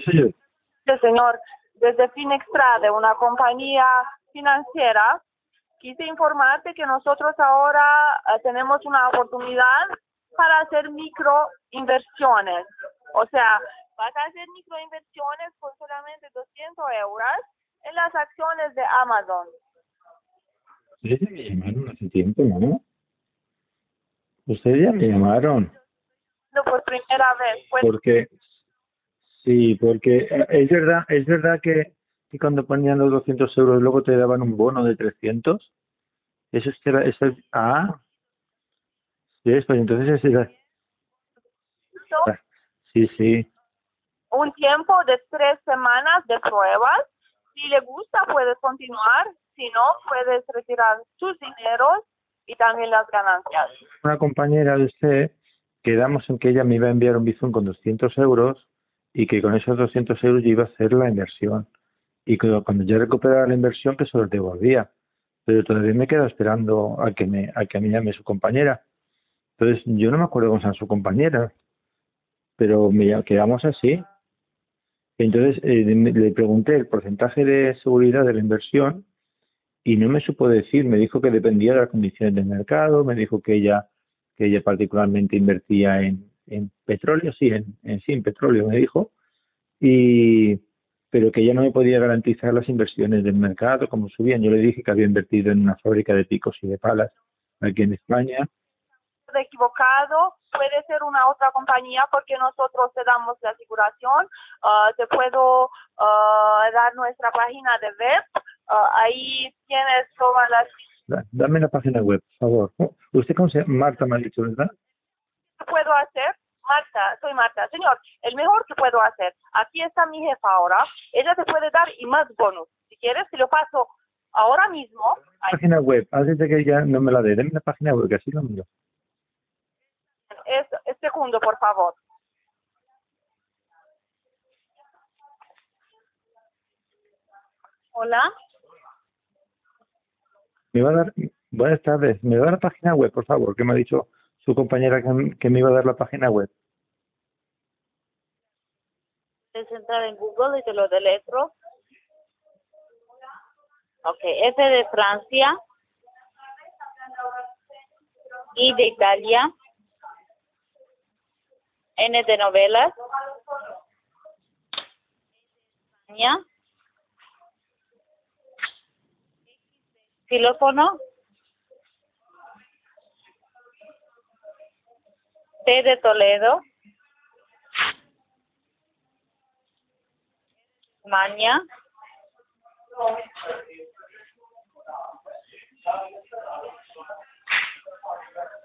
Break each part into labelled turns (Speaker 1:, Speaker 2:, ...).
Speaker 1: Sí, yo.
Speaker 2: Sí, señor. Desde Finextrade, una compañía financiera, quise informarte que nosotros ahora eh, tenemos una oportunidad para hacer microinversiones. O sea, vas a hacer microinversiones por solamente 200 euros en las acciones de Amazon.
Speaker 1: Ustedes ya me llamaron hace tiempo, ¿no? Ustedes ya me llamaron.
Speaker 2: No por primera vez. Pues,
Speaker 1: Porque, sí, porque eh, es verdad, es verdad que, que cuando ponían los 200 euros luego te daban un bono de 300. Eso es, era, eso es- ah, sí, pues entonces es sí, sí,
Speaker 2: un tiempo de tres semanas de pruebas. Si le gusta, puedes continuar. Si no, puedes retirar tus dineros y también las ganancias.
Speaker 1: una compañera de usted quedamos en que ella me iba a enviar un bizum con 200 euros y que con esos 200 euros yo iba a hacer la inversión. Y que cuando yo recuperara la inversión que se los devolvía. Pero todavía me quedo esperando a que me, a que me llame su compañera. Entonces yo no me acuerdo cómo se su compañera, pero me quedamos así. Entonces eh, le pregunté el porcentaje de seguridad de la inversión y no me supo decir, me dijo que dependía de las condiciones del mercado, me dijo que ella que ella particularmente invertía en, en petróleo, sí, en, en sí, en petróleo me dijo, y pero que ella no me podía garantizar las inversiones del mercado, como subían. Yo le dije que había invertido en una fábrica de picos y de palas aquí en España.
Speaker 2: Equivocado, puede ser una otra compañía porque nosotros te damos la aseguración. Ah, te puedo ah, dar nuestra página de web. Ah, ahí tienes todas las
Speaker 1: Da- Dame la página web, por favor. Oh, ¿Usted cómo se llama? Marta me ha dicho, ¿verdad?
Speaker 2: ¿Qué puedo hacer? Marta, soy Marta. Señor, el mejor que puedo hacer. Aquí está mi jefa ahora. Ella te puede dar y más bonus. Si quieres, te lo paso ahora mismo. Ahí.
Speaker 1: Página web, antes de que ella no me la dé, dame la página web, que así lo miro.
Speaker 2: Es, es segundo, por favor. Hola.
Speaker 1: Me va a dar, buenas tardes, me da la página web, por favor, que me ha dicho su compañera que, que me iba a dar la página web.
Speaker 3: Puedes entrar en Google y te lo deletro. Ok, F de Francia. I de Italia. N de novelas. España. Xilófono. T de Toledo. Maña.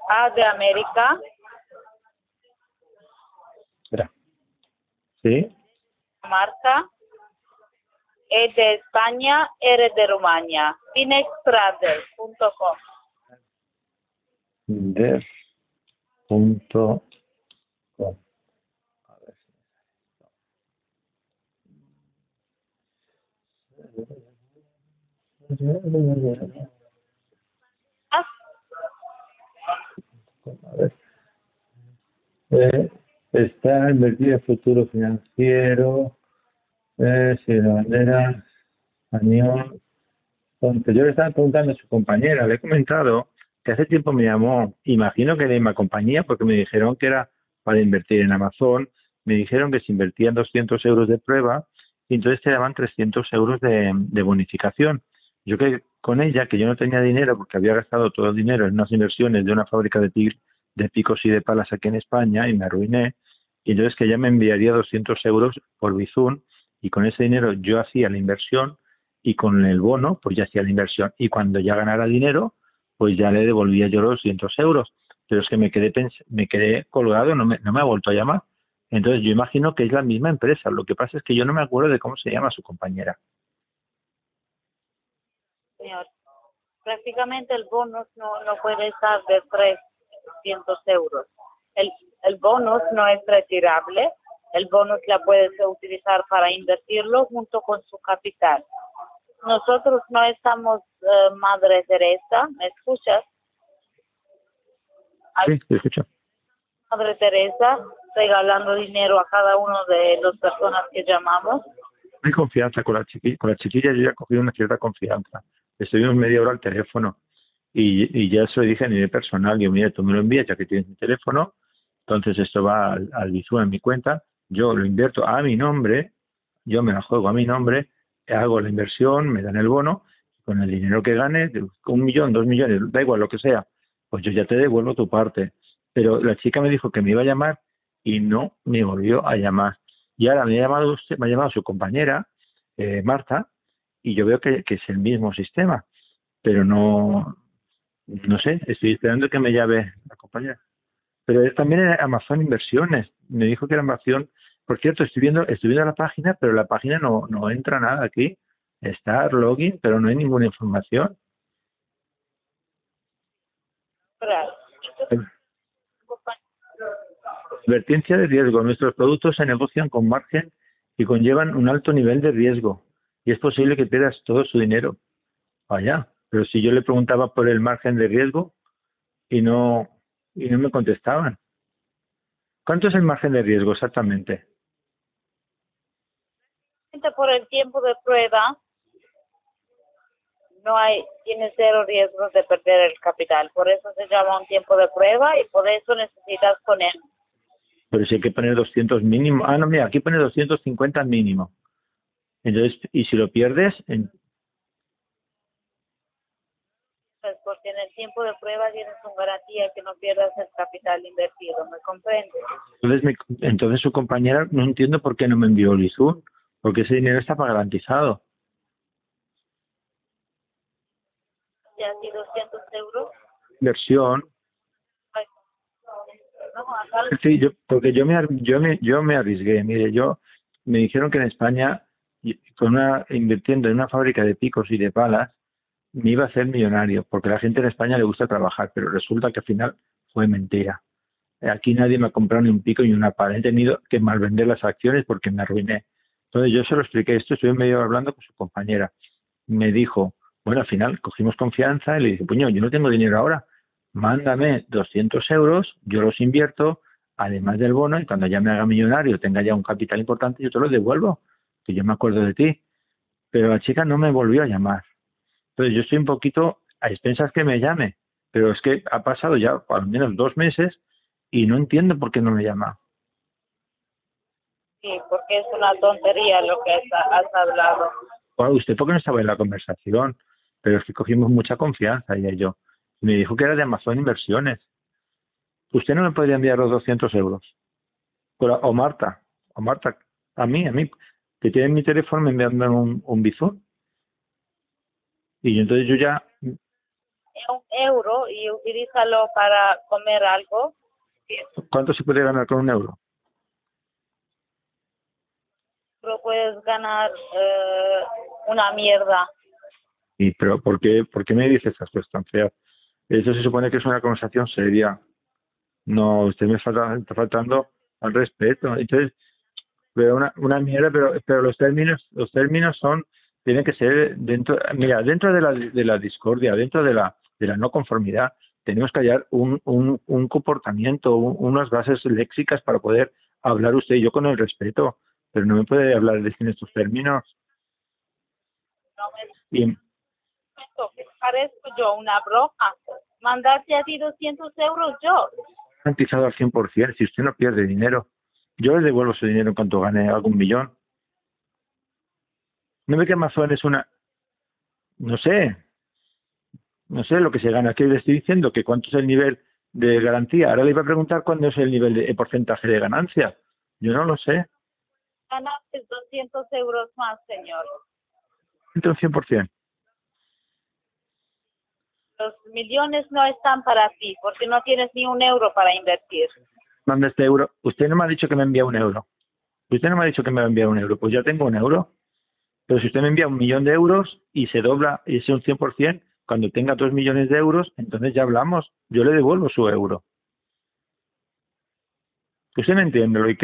Speaker 3: A de América.
Speaker 1: Espera. ¿Sí?
Speaker 3: Marta. E de España, R de Rumania. Finextrader.com.
Speaker 1: Punto com. A ver si me sale.
Speaker 3: Ah,
Speaker 1: A ver. Eh, está invertida en futuro financiero, eh, si la bandera español. Yo le estaba preguntando a su compañera, le he comentado que hace tiempo me llamó, imagino que de la misma compañía, porque me dijeron que era para invertir en Amazon, me dijeron que se invertían 200 euros de prueba y entonces te daban 300 euros de, bonificación. Yo que con ella, que yo no tenía dinero porque había gastado todo el dinero en unas inversiones de una fábrica de, pi- de picos y de palas aquí en España y me arruiné, y entonces que ella me enviaría 200 euros por Bizum y con ese dinero yo hacía la inversión y con el bono pues ya hacía la inversión y cuando ya ganara dinero pues ya le devolvía yo los 200 euros. Pero es que me quedé, me quedé colgado, no me, no me ha vuelto a llamar. Entonces yo imagino que es la misma empresa. Lo que pasa es que yo no me acuerdo de cómo se llama su compañera.
Speaker 3: señor. Prácticamente el bonus no, no puede estar de 300 euros. El, el bonus no es retirable. El bonus la puedes utilizar para invertirlo junto con su capital. Nosotros no estamos eh, Madre Teresa, ¿me escuchas?
Speaker 1: Sí, te escucho.
Speaker 3: Madre Teresa, regalando dinero a cada uno de las personas que llamamos.
Speaker 1: Hay confianza con la chiquilla, con la chiquilla yo ya he cogido una cierta confianza. Estuvimos media hora al teléfono y, y ya se lo dije a nivel personal, yo mira, tú me lo envías ya que tienes mi teléfono, entonces esto va al, al en mi cuenta, yo lo invierto a mi nombre, yo me la juego a mi nombre, hago la inversión, me dan el bono, con el dinero que gane, un millón, dos millones, da igual lo que sea, pues yo ya te devuelvo tu parte. Pero la chica me dijo que me iba a llamar y no me volvió a llamar. Y ahora me ha llamado usted, me ha llamado su compañera, eh, Marta, y yo veo que, que, es el mismo sistema, pero no, no sé, estoy esperando que me llame la compañera. Pero es también Amazon Inversiones, me dijo que era Amazon, por cierto, estoy viendo, estoy viendo la página, pero la página no, no entra nada aquí, está login, pero no hay ninguna información. Advertencia de riesgo. Nuestros productos se negocian con margen y conllevan un alto nivel de riesgo y es posible que pierdas todo su dinero. Vaya, pero si yo le preguntaba por el margen de riesgo y no y no me contestaban. ¿Cuánto es el margen de riesgo exactamente?
Speaker 3: Por el tiempo de prueba no hay, tiene cero riesgos de perder el capital. Por eso se llama un tiempo de prueba y por eso necesitas poner.
Speaker 1: Pero si hay que poner 200 mínimo. Ah, no, mira, aquí pone 250 mínimo. Entonces, ¿y si lo pierdes? En...
Speaker 3: Pues porque en el tiempo de prueba tienes una garantía que no pierdas el capital invertido, ¿me comprendes?
Speaker 1: Entonces, me, entonces su compañera no entiendo por qué no me envió el ISUR, porque ese dinero está garantizado.
Speaker 3: y 200 euros.
Speaker 1: Inversión. Sí, yo, porque yo me, yo me, yo me arriesgué. Mire, yo me dijeron que en España, con una, invirtiendo en una fábrica de picos y de palas, me iba a hacer millonario, porque a la gente en España le gusta trabajar, pero resulta que al final fue mentira. Aquí nadie me ha comprado ni un pico ni una pala. He tenido que malvender las acciones porque me arruiné. Entonces yo se lo expliqué esto, estuve medio hablando con su compañera. Me dijo, bueno, al final cogimos confianza y le dije, puño, yo no tengo dinero ahora, mándame 200 euros, yo los invierto, además del bono, y cuando ya me haga millonario, tenga ya un capital importante, yo te lo devuelvo, que yo me acuerdo de ti. Pero la chica no me volvió a llamar. Entonces yo estoy un poquito a expensas que me llame, pero es que ha pasado ya al menos dos meses y no entiendo por qué no me llama.
Speaker 3: Sí, porque es una tontería lo que has hablado.
Speaker 1: Bueno, ¿Usted por qué no estaba en la conversación? pero es que cogimos mucha confianza ella y yo. me dijo que era de Amazon Inversiones. ¿Usted no me podría enviar los 200 euros? O, Marta, o Marta, a mí, a mí, que tiene mi teléfono, me envían un, un bizón. Y entonces yo ya...
Speaker 3: Un euro y utilízalo para comer algo.
Speaker 1: ¿Cuánto se puede ganar con un euro?
Speaker 3: Pero puedes ganar eh, una mierda.
Speaker 1: Y, pero ¿por qué, ¿por qué me dice esas cosas tan feas? Eso se supone que es una conversación seria. No, usted me está, faltando al respeto. Entonces, pero una, una mierda, pero, pero los términos, los términos son, tienen que ser dentro, mira, dentro de la, de la discordia, dentro de la, de la no conformidad, tenemos que hallar un, un, un comportamiento, unas bases léxicas para poder hablar usted y yo con el respeto, pero no me puede hablar en estos términos.
Speaker 3: Y, parezco yo una broja. Mandarte a ti 200 euros yo.
Speaker 1: Garantizado al 100%, si usted no pierde dinero. Yo le devuelvo ese dinero en cuanto gane algún millón. ¿No ve que Amazon es una... No sé. No sé lo que se gana. ¿Qué le estoy diciendo? ¿Que cuánto es el nivel de garantía? Ahora le iba a preguntar cuándo es el nivel de porcentaje de ganancia. Yo no lo sé.
Speaker 3: Ganaste 200 euros más, señor.
Speaker 1: Un 100%
Speaker 3: los millones no están para ti porque no tienes ni un euro para invertir.
Speaker 1: Manda este euro. Usted no me ha dicho que me envía un euro. Usted no me ha dicho que me va a enviar un euro. Pues ya tengo un euro. Pero si usted me envía un millón de euros y se dobla y es un 100%, cuando tenga dos millones de euros, entonces ya hablamos. Yo le devuelvo su euro. Usted no entiende lo que